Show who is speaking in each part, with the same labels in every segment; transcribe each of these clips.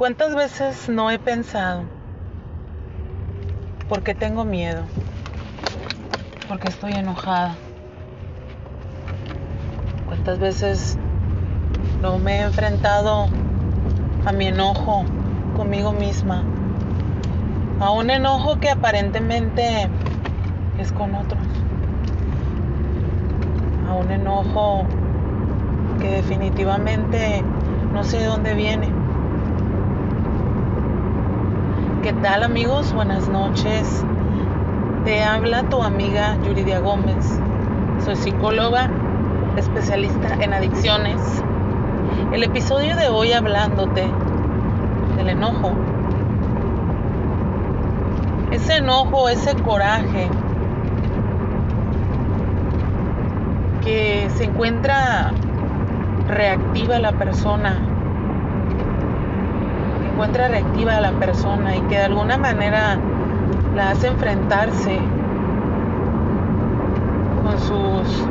Speaker 1: ¿Cuántas veces no he pensado? ¿Por qué tengo miedo? Porque estoy enojada. ¿Cuántas veces no me he enfrentado a mi enojo conmigo misma? A un enojo que aparentemente es con otros. A un enojo que definitivamente no sé de dónde viene. ¿Qué tal amigos? Buenas noches. Te habla tu amiga Yuridia Gómez. Soy psicóloga, especialista en adicciones. El episodio de hoy hablándote del enojo. Ese enojo, ese coraje que se encuentra reactiva la persona encuentra reactiva a la persona y que de alguna manera la hace enfrentarse con sus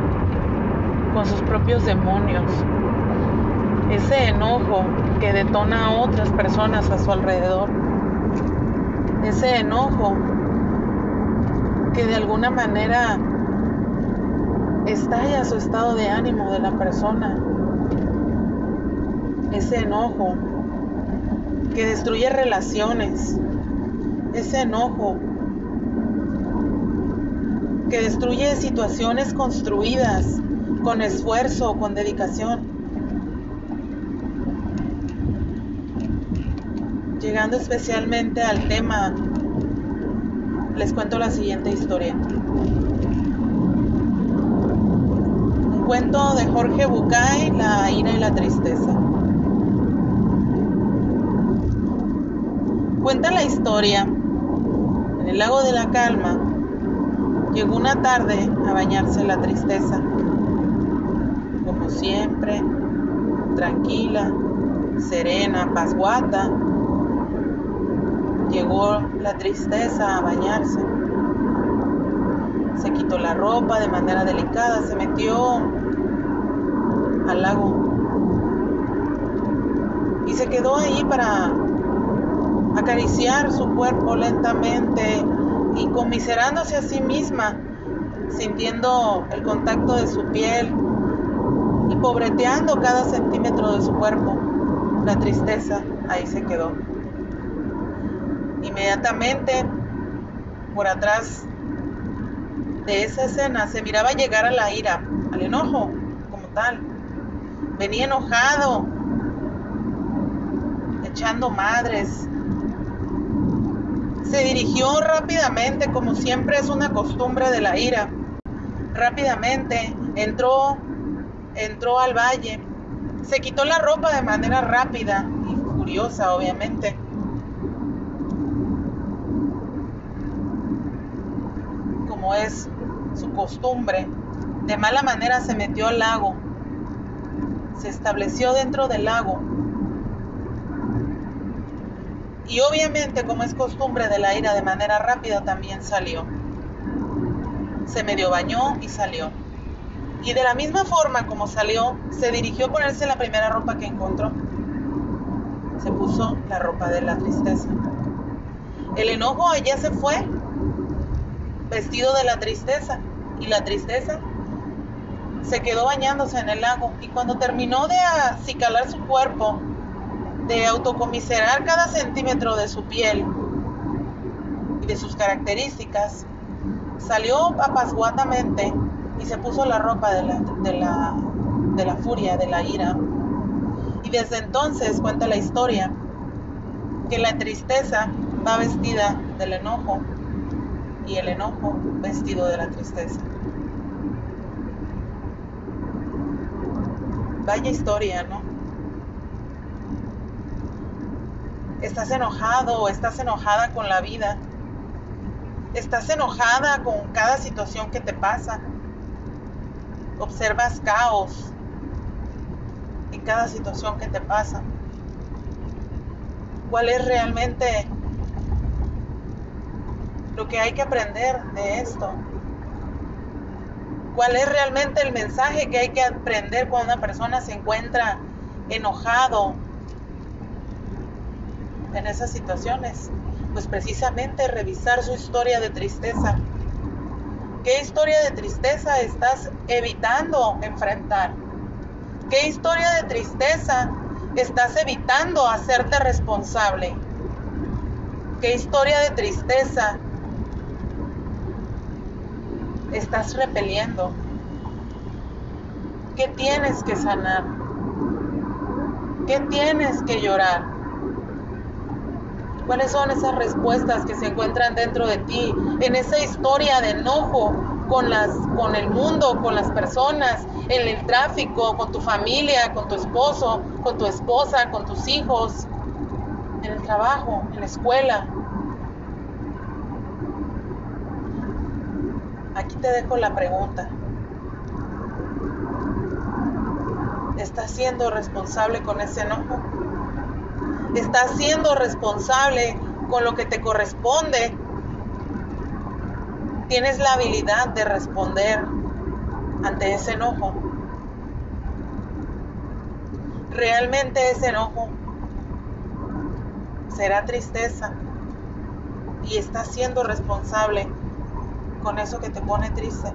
Speaker 1: con sus propios demonios. Ese enojo que detona a otras personas a su alrededor. Ese enojo que de alguna manera estalla su estado de ánimo de la persona. Ese enojo que destruye relaciones, ese enojo, que destruye situaciones construidas con esfuerzo, con dedicación. Llegando especialmente al tema, les cuento la siguiente historia. Un cuento de Jorge Bucay, La ira y la tristeza. Cuenta la historia. En el lago de la calma llegó una tarde a bañarse la tristeza. Como siempre, tranquila, serena, pasguata, llegó la tristeza a bañarse. Se quitó la ropa de manera delicada, se metió al lago y se quedó ahí para acariciar su cuerpo lentamente y conmiserándose a sí misma, sintiendo el contacto de su piel y pobreteando cada centímetro de su cuerpo. La tristeza ahí se quedó. Inmediatamente, por atrás de esa escena, se miraba llegar a la ira, al enojo como tal. Venía enojado, echando madres, se dirigió rápidamente, como siempre es una costumbre de la ira. Rápidamente entró, entró al valle, se quitó la ropa de manera rápida y furiosa, obviamente. Como es su costumbre, de mala manera se metió al lago, se estableció dentro del lago y obviamente, como es costumbre de la ira de manera rápida, también salió. Se medio bañó y salió. Y de la misma forma como salió, se dirigió a ponerse la primera ropa que encontró. Se puso la ropa de la tristeza. El enojo allá se fue, vestido de la tristeza. Y la tristeza se quedó bañándose en el lago. Y cuando terminó de acicalar su cuerpo, de autocomiserar cada centímetro de su piel y de sus características, salió apasguatamente y se puso la ropa de la, de la, de la furia, de la ira. Y desde entonces cuenta la historia que la tristeza va vestida del enojo y el enojo vestido de la tristeza. Vaya historia, ¿no? Estás enojado o estás enojada con la vida. Estás enojada con cada situación que te pasa. Observas caos en cada situación que te pasa. ¿Cuál es realmente lo que hay que aprender de esto? ¿Cuál es realmente el mensaje que hay que aprender cuando una persona se encuentra enojado en esas situaciones? Pues precisamente revisar su historia de tristeza. ¿Qué historia de tristeza estás evitando enfrentar? ¿Qué historia de tristeza estás evitando hacerte responsable? ¿Qué historia de tristeza estás repeliendo? ¿Qué tienes que sanar? ¿Qué tienes que llorar? ¿Cuáles son esas respuestas que se encuentran dentro de ti en esa historia de enojo con, las, con el mundo, con las personas, en el tráfico, con tu familia, con tu esposo, con tu esposa, con tus hijos, en el trabajo, en la escuela? Aquí te dejo la pregunta. ¿Estás siendo responsable con ese enojo? ¿Estás siendo responsable con lo que te corresponde? ¿Tienes la habilidad de responder ante ese enojo? Realmente ese enojo será tristeza y estás siendo responsable con eso que te pone triste.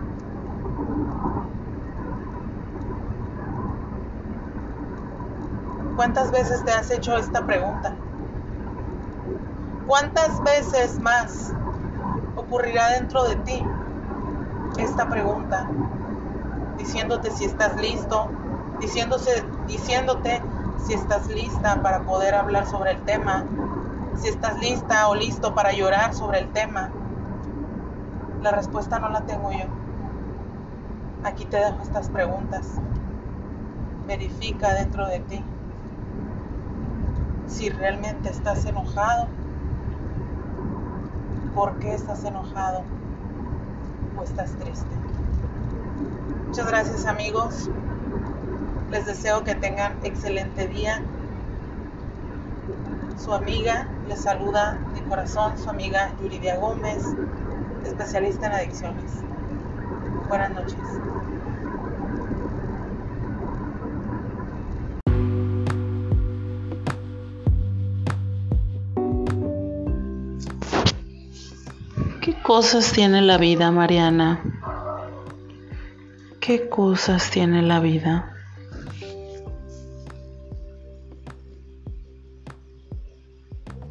Speaker 1: ¿Cuántas veces te has hecho esta pregunta? ¿Cuántas veces más ocurrirá dentro de ti esta pregunta? Diciéndote si estás listo, diciéndose, diciéndote si estás lista para poder hablar sobre el tema, si estás lista o listo para llorar sobre el tema. La respuesta no la tengo yo. Aquí te dejo estas preguntas. Verifica dentro de ti si realmente estás enojado, por qué estás enojado o estás triste. Muchas gracias amigos. Les deseo que tengan excelente día. Su amiga les saluda de corazón, su amiga Yuridia Gómez, especialista en adicciones. Buenas noches. Cosas tiene la vida, Mariana? ¿Qué cosas tiene la vida?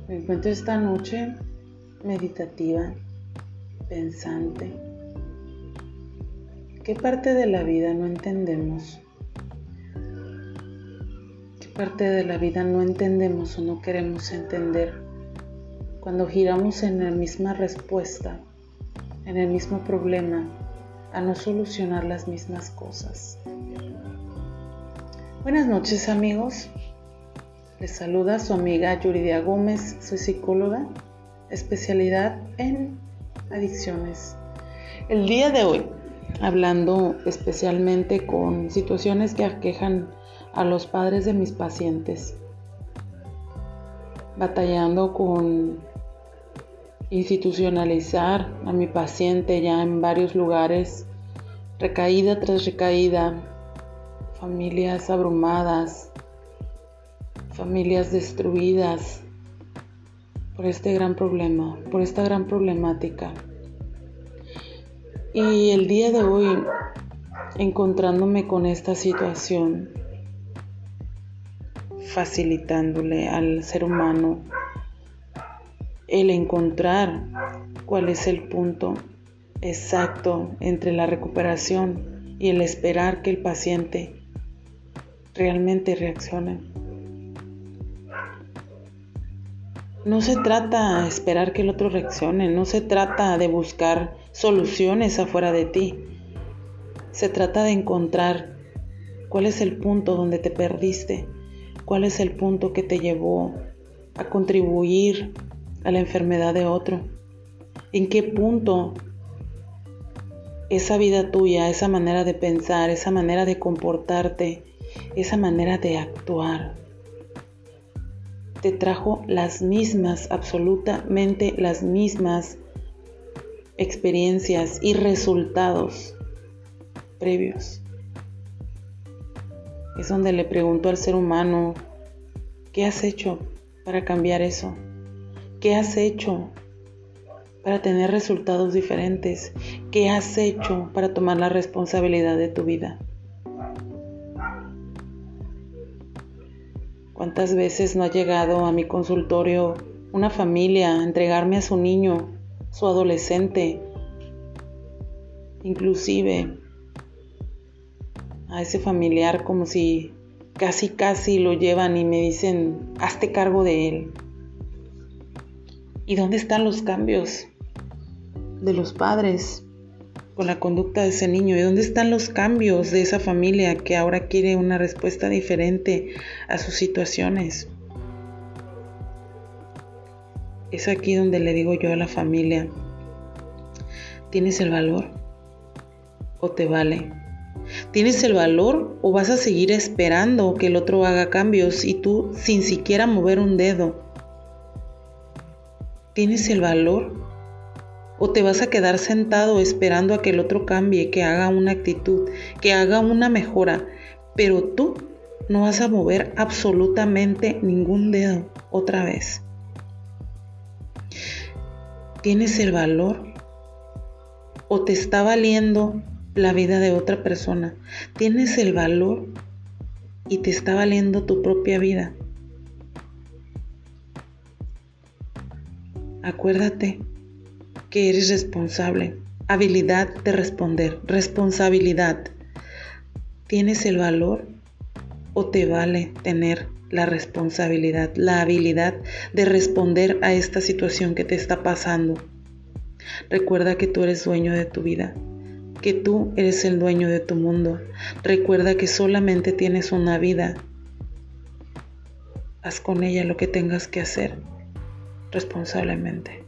Speaker 1: Me encuentro esta noche meditativa, pensante. ¿Qué parte de la vida no entendemos? ¿Qué parte de la vida no entendemos o no queremos entender? Cuando giramos en la misma respuesta, en el mismo problema, a no solucionar las mismas cosas. Buenas noches amigos, les saluda su amiga Yuridia Gómez, soy psicóloga, especialidad en adicciones. El día de hoy, hablando especialmente con situaciones que aquejan a los padres de mis pacientes, batallando con institucionalizar a mi paciente ya en varios lugares, recaída tras recaída, familias abrumadas, familias destruidas por este gran problema, por esta gran problemática. Y el día de hoy, encontrándome con esta situación, facilitándole al ser humano el encontrar cuál es el punto exacto entre la recuperación y el esperar que el paciente realmente reaccione. No se trata de esperar que el otro reaccione, no se trata de buscar soluciones afuera de ti. Se trata de encontrar cuál es el punto donde te perdiste, cuál es el punto que te llevó a contribuir a la enfermedad de otro? ¿En qué punto esa vida tuya, esa manera de pensar, esa manera de comportarte, esa manera de actuar, te trajo las mismas, absolutamente las mismas experiencias y resultados previos? Es donde le pregunto al ser humano, ¿qué has hecho para cambiar eso? ¿Qué has hecho para tener resultados diferentes? ¿Qué has hecho para tomar la responsabilidad de tu vida? ¿Cuántas veces no ha llegado a mi consultorio una familia a entregarme a su niño, su adolescente, inclusive a ese familiar como si casi casi lo llevan y me dicen, hazte cargo de él? ¿Y dónde están los cambios de los padres con la conducta de ese niño? ¿Y dónde están los cambios de esa familia que ahora quiere una respuesta diferente a sus situaciones? Es aquí donde le digo yo a la familia, ¿tienes el valor o te vale? ¿Tienes el valor o vas a seguir esperando que el otro haga cambios y tú sin siquiera mover un dedo ¿Tienes el valor? ¿O te vas a quedar sentado esperando a que el otro cambie, que haga una actitud, que haga una mejora, pero tú no vas a mover absolutamente ningún dedo otra vez? ¿Tienes el valor? ¿O te está valiendo la vida de otra persona? ¿Tienes el valor y te está valiendo tu propia vida? Acuérdate que eres responsable. Habilidad de responder. Responsabilidad. ¿Tienes el valor o te vale tener la responsabilidad, la habilidad de responder a esta situación que te está pasando? Recuerda que tú eres dueño de tu vida, que tú eres el dueño de tu mundo. Recuerda que solamente tienes una vida. Haz con ella lo que tengas que hacer responsablemente.